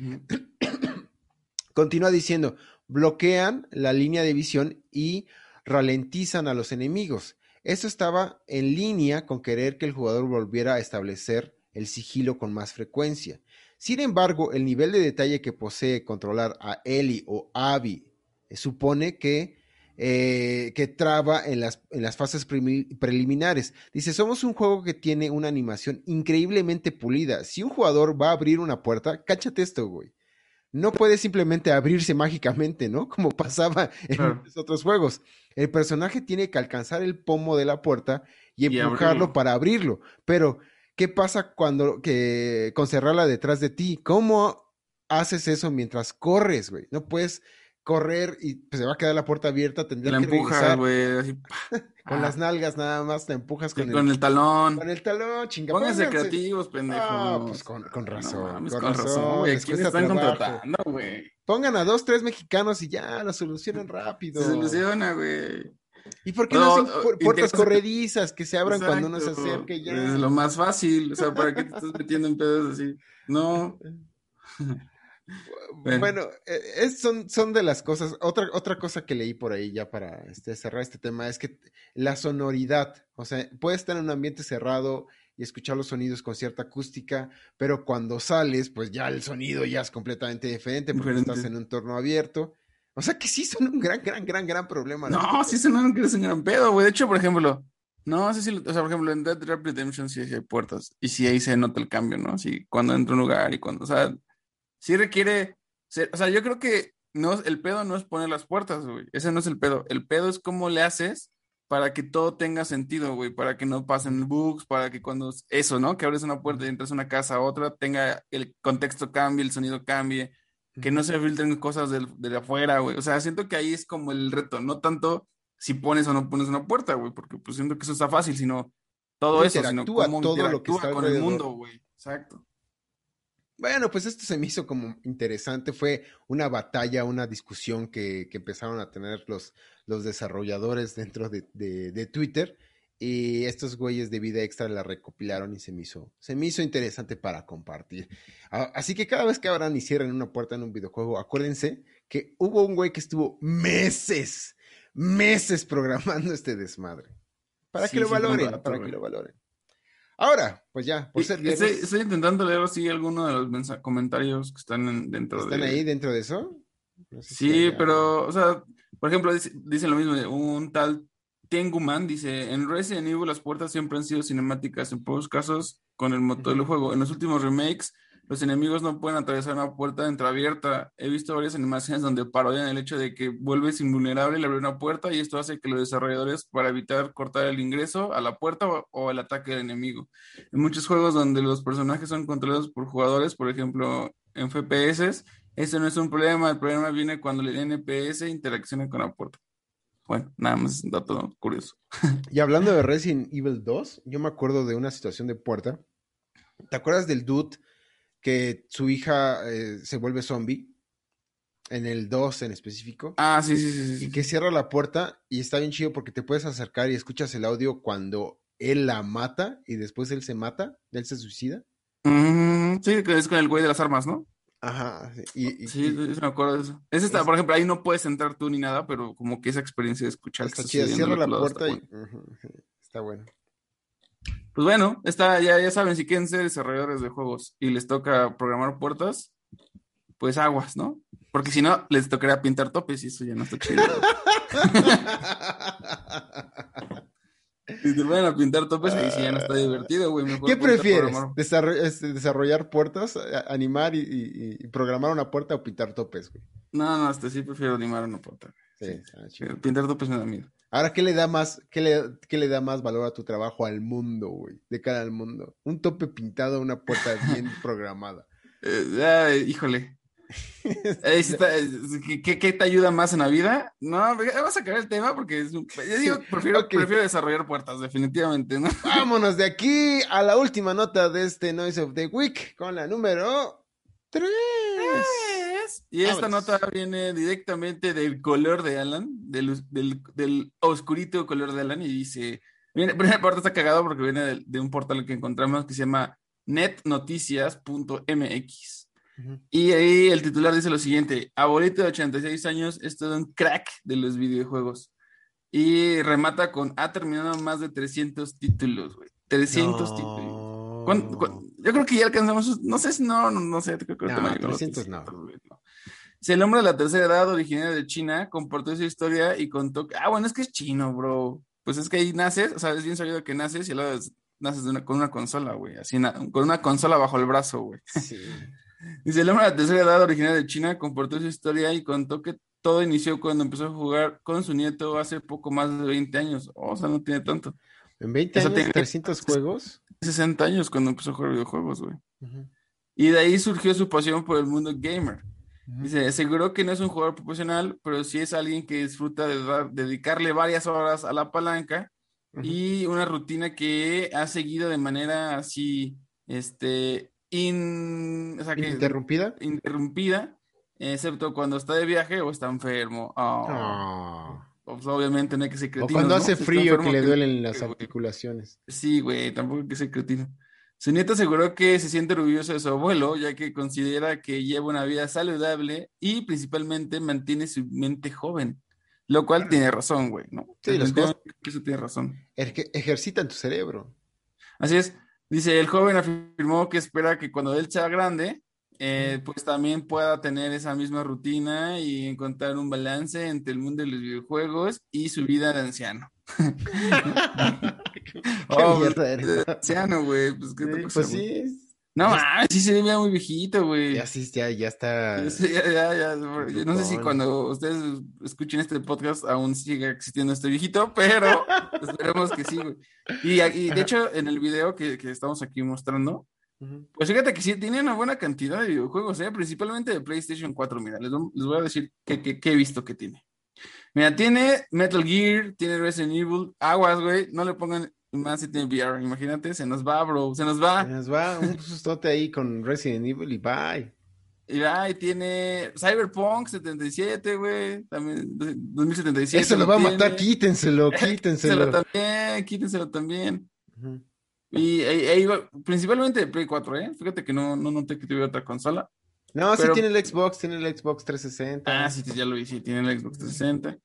Ujú. Continúa diciendo, bloquean la línea de visión y ralentizan a los enemigos. Esto estaba en línea con querer que el jugador volviera a establecer el sigilo con más frecuencia. Sin embargo, el nivel de detalle que posee controlar a Ellie o Abby eh, supone que, eh, que traba en las, en las fases preliminares. Dice, somos un juego que tiene una animación increíblemente pulida. Si un jugador va a abrir una puerta, cáchate esto, güey no puede simplemente abrirse mágicamente, ¿no? Como pasaba en muchos otros juegos. El personaje tiene que alcanzar el pomo de la puerta y Y empujarlo abrirlo. para abrirlo. Pero, ¿qué pasa cuando que con cerrarla detrás de ti? ¿Cómo haces eso mientras corres, güey? No puedes correr y pues, se va a quedar la puerta abierta, la que empujas, güey, así, con ah, las nalgas nada más, te empujas sí, con, con el, el talón. con el talón, chinga. Pónganse creativos, pendejos. Ah, pues con, con No razón, mames, con, con razón, güey. les ¿Quién cuesta están trabajo. contratando, güey? Pongan a dos, tres mexicanos y ya lo solucionan rápido. Se soluciona, güey. ¿Y por qué No, no, hacen puertas corredizas que se abran cuando uno se y ya? Es lo más fácil. O sea, ¿para qué te estás metiendo en pedos así? No. Bueno, Bueno. eh, es- son, son de las cosas. Otra, otra cosa que leí por ahí ya para este, cerrar este tema es que la sonoridad, o sea, puedes estar en un ambiente cerrado y escuchar los sonidos con cierta acústica, pero cuando sales, pues ya el sonido ya es completamente diferente porque Diferente. estás en un entorno abierto. O sea que sí son un gran, gran, gran, gran problema. No, puertas. sí no que es un gran pedo, güey. De hecho, por ejemplo, no sé si, o sea, por ejemplo, en Dead Dead Redemption sí hay puertas y sí ahí se nota el cambio, ¿no? Sí, cuando entra un lugar y cuando, o sea, sí requiere, ser- o sea, yo creo que no, el pedo no es poner las puertas, güey. Ese no es el pedo. El pedo es cómo le haces para que todo tenga sentido, güey, para que no pasen bugs, para que cuando eso, ¿no? Que abres una puerta y entras a una casa a otra, tenga el contexto cambie, el sonido cambie, que no se filtren cosas del, de afuera, güey. O sea, siento que ahí es como el reto, no tanto si pones o no pones una puerta, güey, porque pues siento que eso está fácil, sino todo eso, sino cómo todo lo que está con el mundo, güey. Exacto. Bueno, pues esto se me hizo como interesante. Fue una batalla, una discusión que, empezaron a tener los, los desarrolladores dentro de, de, Twitter. Y estos güeyes de vida extra la recopilaron y se me hizo, se me hizo interesante para compartir. Así que cada vez que abran y cierren una puerta en un videojuego, acuérdense que hubo un güey que estuvo meses, meses programando este desmadre. Para que lo valoren, para que lo valoren. Ahora, pues ya, por ser Estoy, intentando leer así algunos de los comentarios que están dentro de... ¿Están ahí dentro de eso? sí, pero, o sea, por ejemplo, dicen lo mismo, un tal Tenguman dice, en Resident Evil las puertas siempre han sido cinemáticas, en pocos casos con el motor del juego. En los últimos remakes los enemigos no pueden atravesar una puerta entreabierta. He visto varias animaciones donde parodian el hecho de que vuelves invulnerable al abrir una puerta y esto hace que los desarrolladores, para evitar cortar el ingreso a la puerta o, el ataque del enemigo. En muchos juegos donde los personajes son controlados por jugadores, por ejemplo en FPS, eso no es un problema. El problema viene cuando el NPS interacciona con la puerta. Bueno, nada más un dato curioso. Y hablando de Resident Evil 2, yo me acuerdo de una situación de puerta. ¿Te acuerdas del dude que su hija eh, se vuelve zombie, en el 2 en específico. Ah, sí, sí, sí, Y que cierra la puerta y está bien chido porque te puedes acercar y escuchas el audio cuando él la mata y después él se mata, él se suicida. sí, que es con el güey de las armas, ¿no? Ajá. Y, sí, me acuerdo de eso. Ese está, por ejemplo, ahí no puedes entrar tú ni nada, pero como que esa experiencia de escuchar. Está chida, cierra la puerta y... Está bueno. Pues bueno, está, ya, ya saben, si quieren ser desarrolladores de juegos y les toca programar puertas, pues aguas, ¿no? Porque si no, les tocaría pintar topes y eso ya no está chido. si te van a pintar topes, ahí sí ya no está divertido, güey. ¿Qué prefieres? Este, ¿Desarrollar puertas, animar y, programar una puerta o pintar topes, güey? No, no, hasta sí prefiero animar una puerta. Sí, sí. Pintar topes me da miedo. Ahora, ¿qué le da más, qué le, qué le da más valor a tu trabajo al mundo, güey? De cara al mundo. Un tope pintado, una puerta bien programada. Eh, híjole. ¿Qué, ¿qué, te ayuda más en la vida? No, vas a sacar el tema porque es yo digo, prefiero, prefiero, desarrollar puertas, definitivamente, ¿no? Vámonos de aquí a la última nota de este Noise of the Week con la número 3. Y esta nota viene directamente del color de Alan, del, del, oscurito color de Alan, y dice, viene, primera parte está cagado porque viene de, un portal que encontramos que se llama netnoticias.mx. Y ahí el titular dice lo siguiente, abuelito de 86 años es todo un crack de los videojuegos. Y remata con, ha terminado más de 300 títulos, güey. 300 títulos. yo creo que ya alcanzamos, no sé si no, no, sé, creo que no, 300 no. Si el hombre de la tercera edad, originario de China, comportó su historia y contó ah, bueno, es que es chino, bro. Pues es que ahí naces, o sea, es bien sabido que naces y luego naces con una consola, güey, así, con una consola bajo el brazo, güey. Sí. Dice, el hombre de la tercera edad, originario de China, comportó su historia y contó que todo inició cuando empezó a jugar con su nieto hace poco más de 20 años. o sea, no tiene tanto. ¿En 20 años, 300 juegos? 60 años cuando empezó a jugar videojuegos, güey. Y de ahí surgió su pasión por el mundo gamer. Dice, aseguró que no es un jugador profesional, pero sí es alguien que disfruta de dedicarle varias horas a la palanca y una rutina que ha seguido de manera así, este, interrumpida. Interrumpida, excepto cuando está de viaje o está enfermo. Oh. Pues, obviamente no hay que ser cretino. O cuando hace frío que le duelen las articulaciones. Sí, güey, tampoco hay que ser cretino. Su nieta aseguró que se siente orgulloso de su abuelo, ya que considera que lleva una vida saludable y principalmente mantiene su mente joven. Lo cual tiene razón, güey, ¿no? Sí, cosas... Eso tiene razón. ejercitan tu cerebro. Así es. Dice, el joven afirmó que espera que cuando él sea grande, eh, pues también pueda tener esa misma rutina y encontrar un balance entre el mundo de los videojuegos y su vida de anciano. oh, anciano, güey, pues qué te Pues sí. No, ah, sí se ve muy viejito, güey. Ya sí, ya, ya está. ya, ya, ya. No sé si cuando ustedes escuchen este podcast aún sigue existiendo este viejito, pero esperemos que sí, güey. Y, y, de hecho, en el video que, que estamos aquí mostrando, pues fíjate que sí, tiene una buena cantidad de videojuegos, ¿eh? principalmente de PlayStation 4. Mira, les, voy a decir qué, he visto que tiene. Mira, tiene Metal Gear, tiene Resident Evil, Aguas, güey, no le pongan más si tiene VR, imagínate, se nos va, bro, se nos va. Se nos va un sustote ahí con Resident Evil y bye. Y ahí tiene Cyberpunk 77, güey, también 2077. Eso lo va a matar, quítenselo, quítenselo. también, quítenselo también. Y ahí principalmente de Play 4, ¿eh? Fíjate que no, no noté que tuviera otra consola. No, sí tiene el Xbox, tiene el Xbox 360. Ah, sí, ya lo vi, sí, tiene el Xbox 360.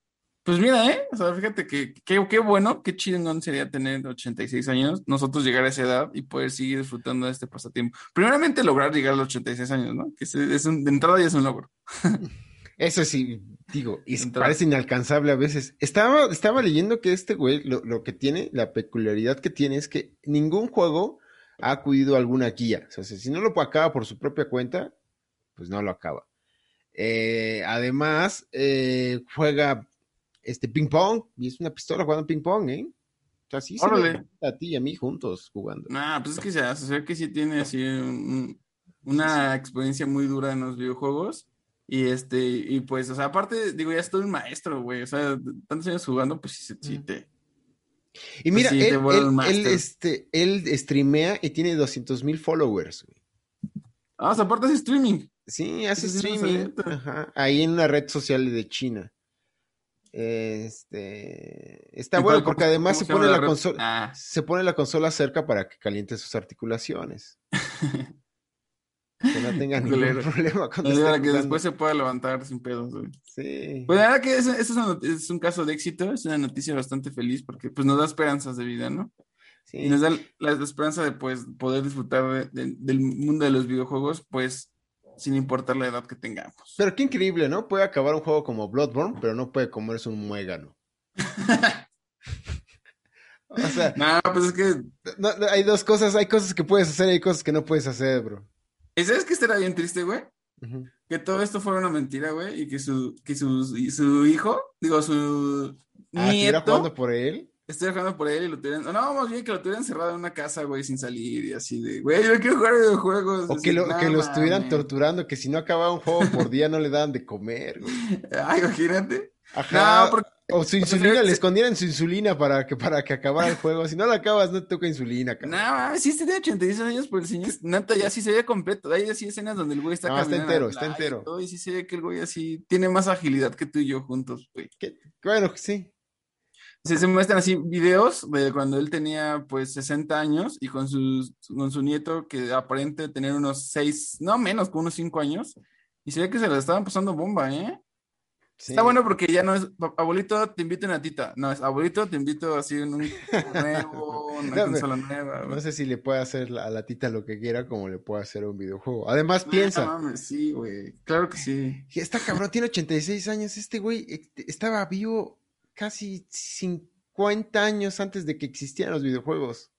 Pues mira, ¿eh? O sea, fíjate que qué bueno, qué chingón sería tener 86 años, nosotros llegar a esa edad y poder seguir disfrutando de este pasatiempo. Primeramente, lograr llegar a los 86 años, ¿no? Que es, un, de entrada ya es un logro. Eso sí, digo, y parece inalcanzable a veces. Estaba, estaba leyendo que este güey, lo, lo, que tiene, la peculiaridad que tiene es que ningún juego ha acudido a alguna guía. O sea, si no lo acaba por su propia cuenta, pues no lo acaba. Eh, además, eh, juega este ping pong y es una pistola jugando ping pong, ¿eh? O sea, sí se a ti y a mí juntos jugando. Ah, pues es que se, ve que sí tiene así una experiencia muy dura en los videojuegos. Y este, y pues, o sea, aparte, digo, ya estoy un maestro, güey. O sea, tantos años jugando, pues sí, sí te. Y mira, pues él, él, este, él streamea y tiene 200 mil followers, güey. Ah, o sea, aparte hace streaming. Sí, hace streaming. Ajá, ahí en una red social de China. Este está bueno porque además se pone la, consola ah. se pone la consola cerca para que caliente sus articulaciones. que no tenga ningún problema con Para que después se pueda levantar sin pedos. Sí. Pues la verdad que es, es, un caso de éxito, es una noticia bastante feliz porque pues nos da esperanzas de vida, ¿no? Sí. Y nos da la, esperanza de pues poder disfrutar del mundo de los videojuegos, pues sin importar la edad que tengamos. Pero qué increíble, ¿no? Puede acabar un juego como Bloodborne, pero no puede comerse un muégano. o sea, no, pues es que hay dos cosas, hay cosas que puedes hacer y hay cosas que no puedes hacer, bro. ¿Y sabes que estaría bien triste, güey? Que todo esto fuera una mentira, güey, y que su, que su, su hijo, digo, su ah, nieto. jugando por él? Estoy jugando por él y lo tuvieran, no, más bien que lo tuvieran encerrado en una casa, güey, sin salir y así de, güey, yo quiero jugar videojuegos. O que, lo, que lo estuvieran torturando, que si no acababa un juego por día no le daban de comer, güey. Ay, imagínate. Ajá. O su insulina, le escondieran su insulina para que, para que acabara el juego. Si no la acabas, no te toca insulina, cabrón. No, sí, este de 86 años, por el señor, neta, ya sí se ve completo. Hay así escenas donde el güey está no, está entero, está entero. Y, sí se ve que el güey así tiene más agilidad que tú y yo juntos, güey. Bueno, sí, se, muestran así videos de cuando él tenía pues 60 años y con, sus, con su nieto que aparente tener unos 6, no menos, con unos 5 años. Y se ve que se le estaban pasando bomba, ¿eh? Está bueno porque ya no es, abuelito, te invito a una tita. No, es, abuelito, te invito así en un nuevo, una consola nueva. No sé si le puede hacer a la tita lo que quiera como le puede hacer a un videojuego. Además, piensa. No, mames, sí, güey. Claro que sí. Esta cabrón tiene 86 años. Este güey eh, estaba vivo casi 50 años antes de que existieran los videojuegos.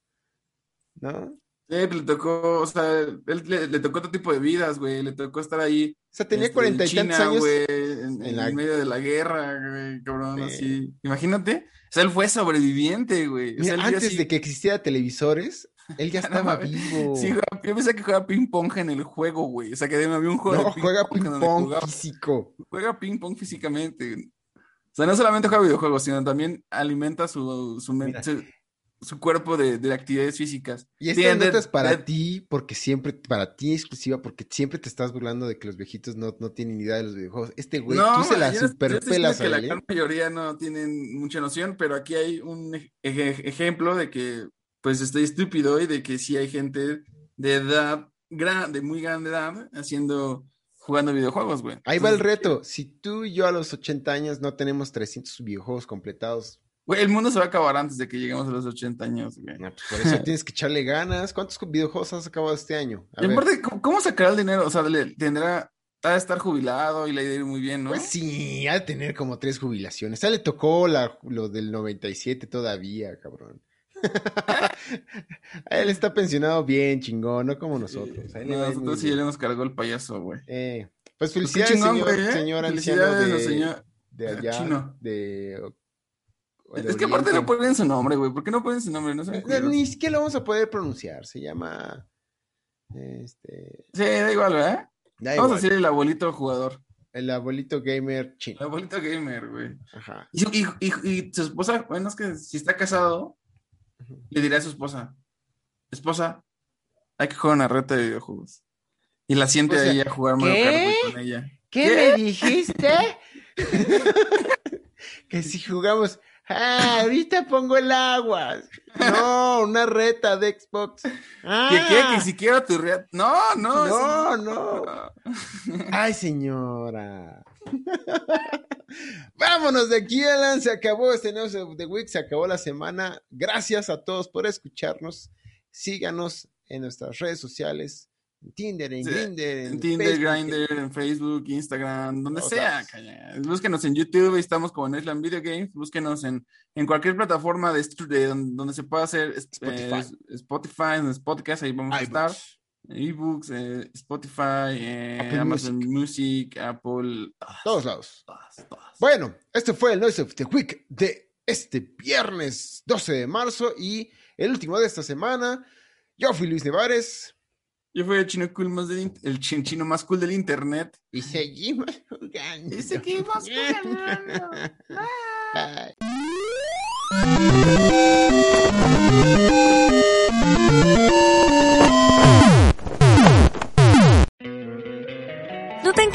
¿No? Sí, le tocó, o sea, él le, tocó otro tipo de vidas, güey, le tocó estar ahí. O sea, tenía este, cuarenta y tantos años. en, medio de la guerra, güey, cabrón, así. Imagínate, o sea, él fue sobreviviente, güey. antes de que existiera televisores, él ya estaba vivo. Sí, yo pensé que juega ping pong en el juego, güey. O sea, que había un juego. No, juega ping pong físico. Juega ping pong físicamente sea, no solamente juega videojuegos, sino también alimenta su, su, su, cuerpo de, de, actividades físicas. Y esta nota es para ti, porque siempre, para ti exclusiva, porque siempre te estás burlando de que los viejitos no, no tienen idea de los videojuegos. Este güey, tú se la superpelas que la gran mayoría no tienen mucha noción, pero aquí hay un ejemplo de que, pues, estoy estúpido y de que sí hay gente de edad, grande, de muy grande edad, haciendo jugando videojuegos, güey. Ahí va el reto. Si tú y yo a los 80 años no tenemos 300 videojuegos completados. Güey, el mundo se va a acabar antes de que lleguemos a los 80 años, güey. Pues por eso tienes que echarle ganas. ¿Cuántos videojuegos has acabado este año? y aparte, ¿cómo, sacará el dinero? O sea, tendrá ha de estar jubilado y le ha de ir muy bien, ¿no? Pues sí, ha de tener como tres jubilaciones. A le tocó la, lo del 97 todavía, cabrón. él está pensionado bien, chingón, no como nosotros. nosotros sí ya le hemos cargado el payaso, güey. Eh, pues, pues felicidades, señor, ¿eh? señor anciano de, de allá, de... es que aparte no ponen su nombre, güey. ¿Por qué no ponen su nombre? No Ni siquiera lo vamos a poder pronunciar. Se llama... Este... Sí, da igual, ¿verdad? vamos a decir el abuelito jugador. El abuelito gamer chino. El abuelito gamer, güey. Ajá. Y, y, y, su esposa, bueno, es que si está casado, le diré a su esposa, esposa, hay que jugar una reta de videojuegos. Y la siente O sea, ahí a jugar Mario. Kart con ella. ¿Qué, ¿Qué? me dijiste? que si jugamos, ah, ahorita pongo el agua. No, una reta de Xbox. Ah, ¿Qué, qué? Que siquiera tu red. No, no. No, no. Ay, señora. Vámonos de aquí, Alan. Se acabó este News of the Week, se acabó la semana. Gracias a todos por escucharnos. Síganos en nuestras redes sociales, en Tinder, en Sí, Grindr, en, Tinder, Facebook, Grindr, en Facebook, Instagram, donde sea. calla. Búsquenos en YouTube, estamos como Netland Video Games. Búsquenos en, en cualquier plataforma de, donde, se pueda hacer Spotify. eh, Spotify, en los podcasts, ahí vamos a estar. Ebooks, eh, Spotify, eh, Apple Amazon Music, Apple, Todos lados. todas, todas. Bueno, este fue el Noise of the Week de este viernes 12 de marzo y el último de esta semana. Yo fui Luis Nevares Yo fui el chino cool más del el chin- chino más cool del internet. y seguimos jugando. Y seguimos jugando. Bye. ¿No